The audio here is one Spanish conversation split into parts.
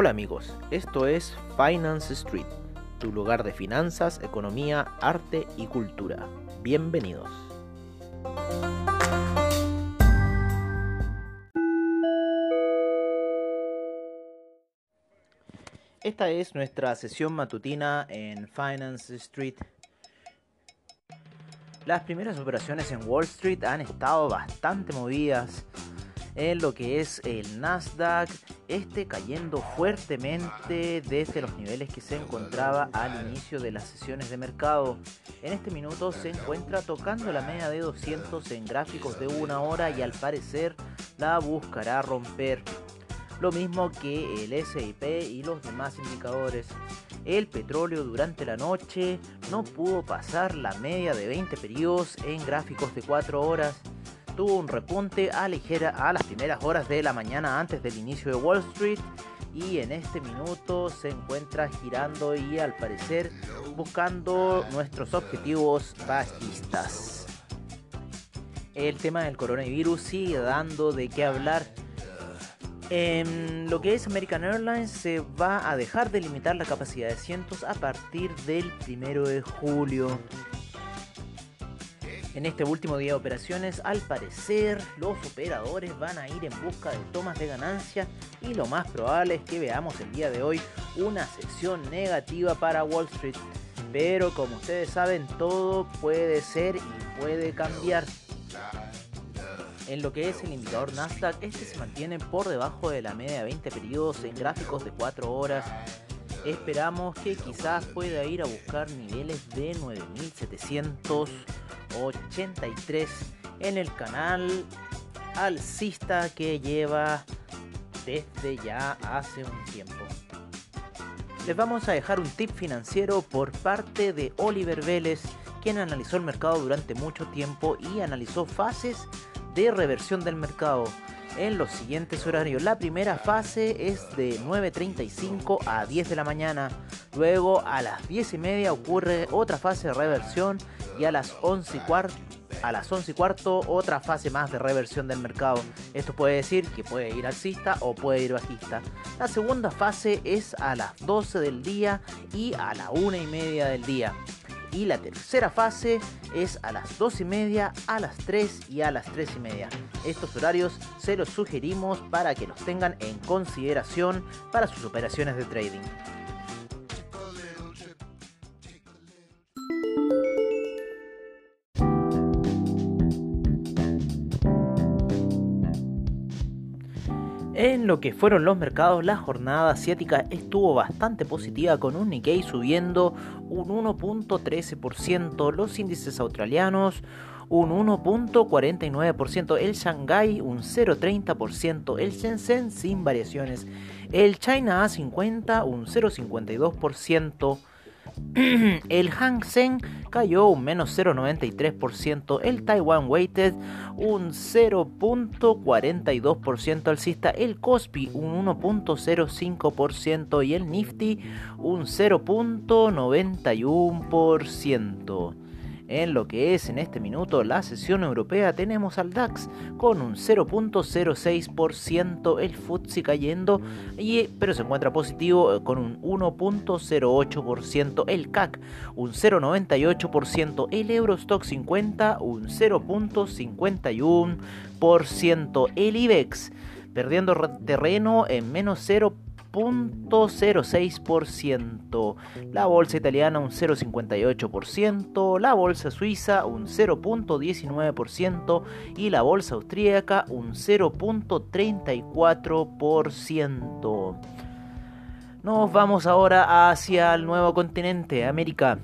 Hola amigos, esto es Finance Street, tu lugar de finanzas, economía, arte y cultura. Bienvenidos. Esta es nuestra sesión matutina en Finance Street. Las primeras operaciones en Wall Street han estado bastante movidas en lo que es el Nasdaq, este cayendo fuertemente desde los niveles que se encontraba al inicio de las sesiones de mercado. En este minuto se encuentra tocando la media de 200 en gráficos de una hora y al parecer la buscará romper. Lo mismo que el SIP y los demás indicadores. El petróleo durante la noche no pudo pasar la media de 20 periodos en gráficos de 4 horas tuvo un repunte a ligera a las primeras horas de la mañana antes del inicio de Wall Street y en este minuto se encuentra girando y al parecer buscando nuestros objetivos bajistas. El tema del coronavirus sigue dando de qué hablar. En lo que es American Airlines se va a dejar de limitar la capacidad de cientos a partir del primero de julio. En este último día de operaciones, al parecer, los operadores van a ir en busca de tomas de ganancia y lo más probable es que veamos el día de hoy una sesión negativa para Wall Street. Pero como ustedes saben, todo puede ser y puede cambiar. En lo que es el indicador Nasdaq, este se mantiene por debajo de la media de 20 periodos en gráficos de 4 horas. Esperamos que quizás pueda ir a buscar niveles de 9700 83 en el canal alcista que lleva desde ya hace un tiempo. Les vamos a dejar un tip financiero por parte de Oliver Vélez, quien analizó el mercado durante mucho tiempo y analizó fases de reversión del mercado en los siguientes horarios. La primera fase es de 9.35 a 10 de la mañana. Luego a las 10 y media ocurre otra fase de reversión y a las 11 y cuarto a las 11 y cuarto otra fase más de reversión del mercado. Esto puede decir que puede ir alcista o puede ir bajista. La segunda fase es a las 12 del día y a la 1 y media del día. Y la tercera fase es a las 2 y media, a las 3 y a las 3 y media. Estos horarios se los sugerimos para que los tengan en consideración para sus operaciones de trading. Que fueron los mercados, la jornada asiática estuvo bastante positiva con un Nikkei subiendo un 1.13%, los índices australianos un 1.49%, el Shanghai un 0.30%, el Shenzhen sin variaciones, el China A50 un 0.52%, el Hang Seng cayó un menos 0,93%, el Taiwan Weighted un 0.42% alcista, el Kospi un 1.05% y el Nifty un 0.91%. En lo que es en este minuto la sesión europea tenemos al DAX con un 0.06%, el FTSE cayendo, y, pero se encuentra positivo eh, con un 1.08%, el CAC un 0.98%, el Eurostock 50 un 0.51%, el IBEX perdiendo terreno en menos 0. 0.06%, la bolsa italiana un 0.58%, la bolsa suiza un 0.19% y la bolsa austríaca un 0.34%. Nos vamos ahora hacia el nuevo continente, América,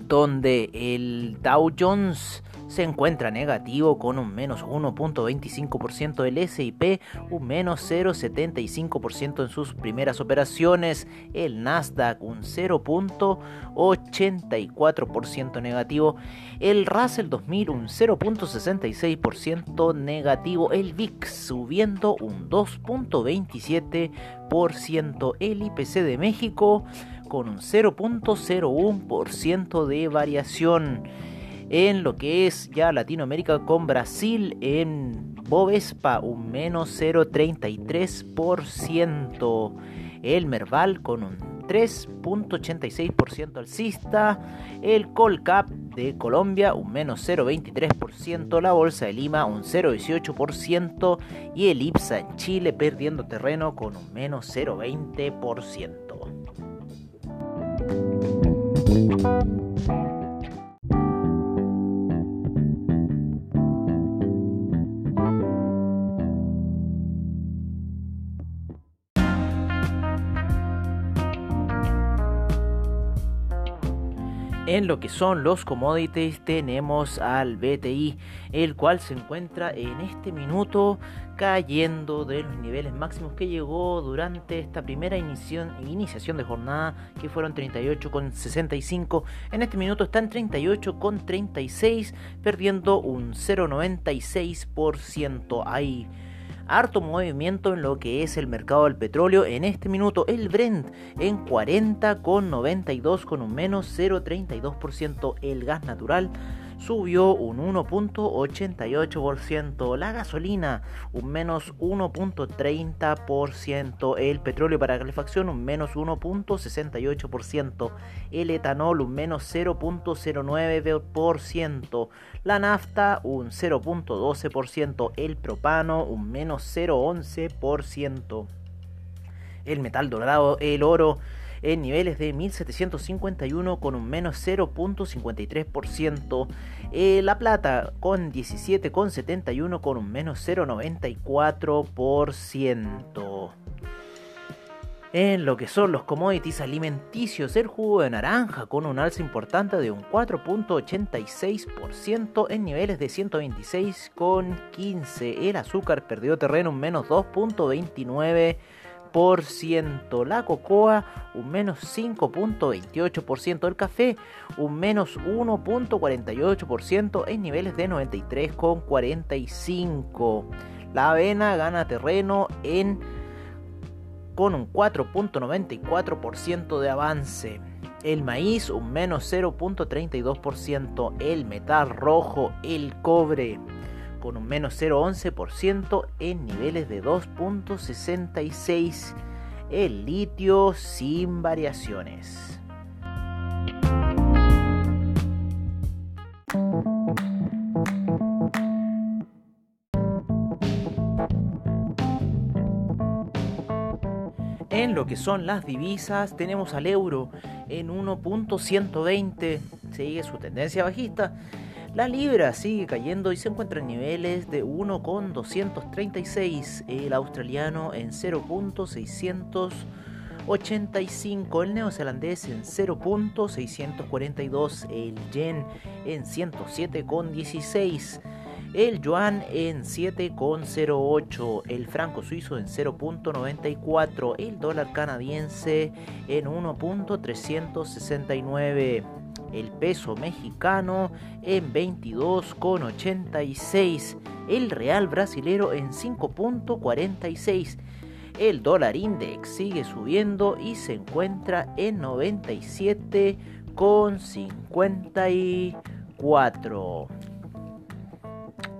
donde el Dow Jones se encuentra negativo con un menos 1.25% del SIP, un menos 0.75% en sus primeras operaciones, el Nasdaq un 0.84% negativo, el Russell 2000 un 0.66% negativo, el VIX subiendo un 2.27%, el IPC de México con un 0.01% de variación en lo que es ya Latinoamérica con Brasil en Bovespa un menos 0,33%. el Merval con un 3.86% alcista, el Colcap de Colombia un menos 0.23%, la Bolsa de Lima un 0.18% y el IPSA en Chile perdiendo terreno con un menos 0.20%. En lo que son los commodities tenemos al BTI, el cual se encuentra en este minuto cayendo de los niveles máximos que llegó durante esta primera iniciación de jornada que fueron 38,65. En este minuto está en 38,36 perdiendo un 0,96%. Hay harto movimiento en lo que es el mercado del petróleo. En este minuto el Brent en 40,92 con un menos 0,32%. El gas natural subió un 1.88%, la gasolina un menos 1.30%, el petróleo para calefacción un menos 1.68%, el etanol un menos 0.09%, la nafta un 0.12%, el propano un menos 0.11%, el metal dorado, el oro, en niveles de 1751 con un menos 0.53%. Eh, la plata con 17,71 con un menos 0,94%. En lo que son los commodities alimenticios, el jugo de naranja con un alza importante de un 4.86% en niveles de 126,15. El azúcar perdió terreno un menos 2.29%. La cocoa un menos 5.28%. El café un menos 1.48% en niveles de 93,45. La avena gana terreno en con un 4.94% de avance. El maíz un menos 0.32%. El metal rojo, el cobre con un menos 0,11% en niveles de 2.66. El litio sin variaciones. En lo que son las divisas, tenemos al euro en 1.120, sigue su tendencia bajista la libra sigue cayendo y se encuentra en niveles de 1,236. El australiano en 0.685. El neozelandés en 0.642. El yen en 107,16. El yuan en 7,08, el franco suizo en 0.94, el dólar canadiense en 1.369 el peso mexicano en 22,86, el real brasilero en 5,46. El dólar index sigue subiendo y se encuentra en 97,54.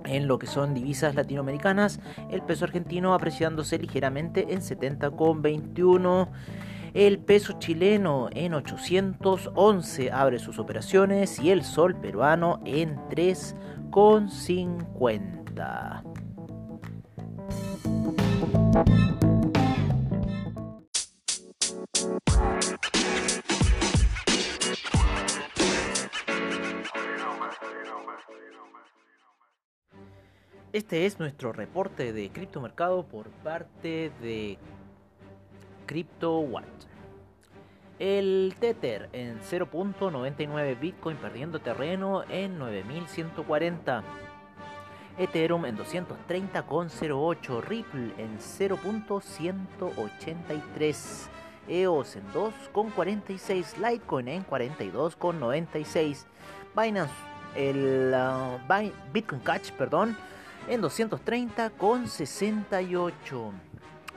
En lo que son divisas latinoamericanas, el peso argentino apreciándose ligeramente en 70,21 el peso chileno en 811 abre sus operaciones y el sol peruano en 3,50. Este es nuestro reporte de criptomercado por parte de CryptoWatt. El Tether en 0.99 Bitcoin perdiendo terreno en 9140. Ethereum en 230,08. Ripple en 0.183. EOS en 2,46. Litecoin en 42,96. Binance, el uh, Bitcoin Cash, perdón, en 230,68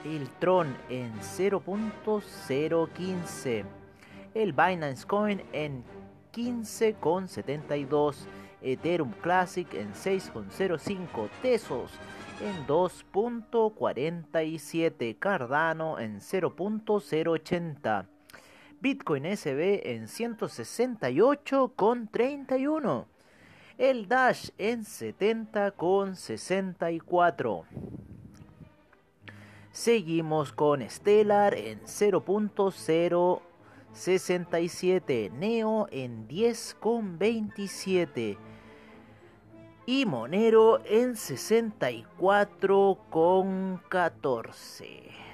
el Tron en 0.015, el Binance Coin en 15.72, Ethereum Classic en 6.05, Tesos en 2.47, Cardano en 0.080, Bitcoin SB en 168.31, el Dash en 70.64. Seguimos con Stellar en 0.067, Neo en 10.27 y Monero en 64.14.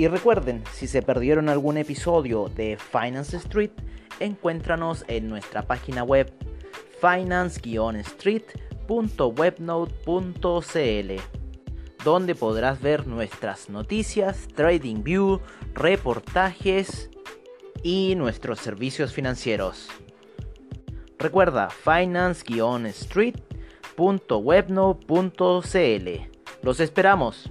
Y recuerden, si se perdieron algún episodio de Finance Street, encuéntranos en nuestra página web finance-street.webnode.cl, donde podrás ver nuestras noticias, trading view, reportajes y nuestros servicios financieros. Recuerda finance-street.webnode.cl. Los esperamos.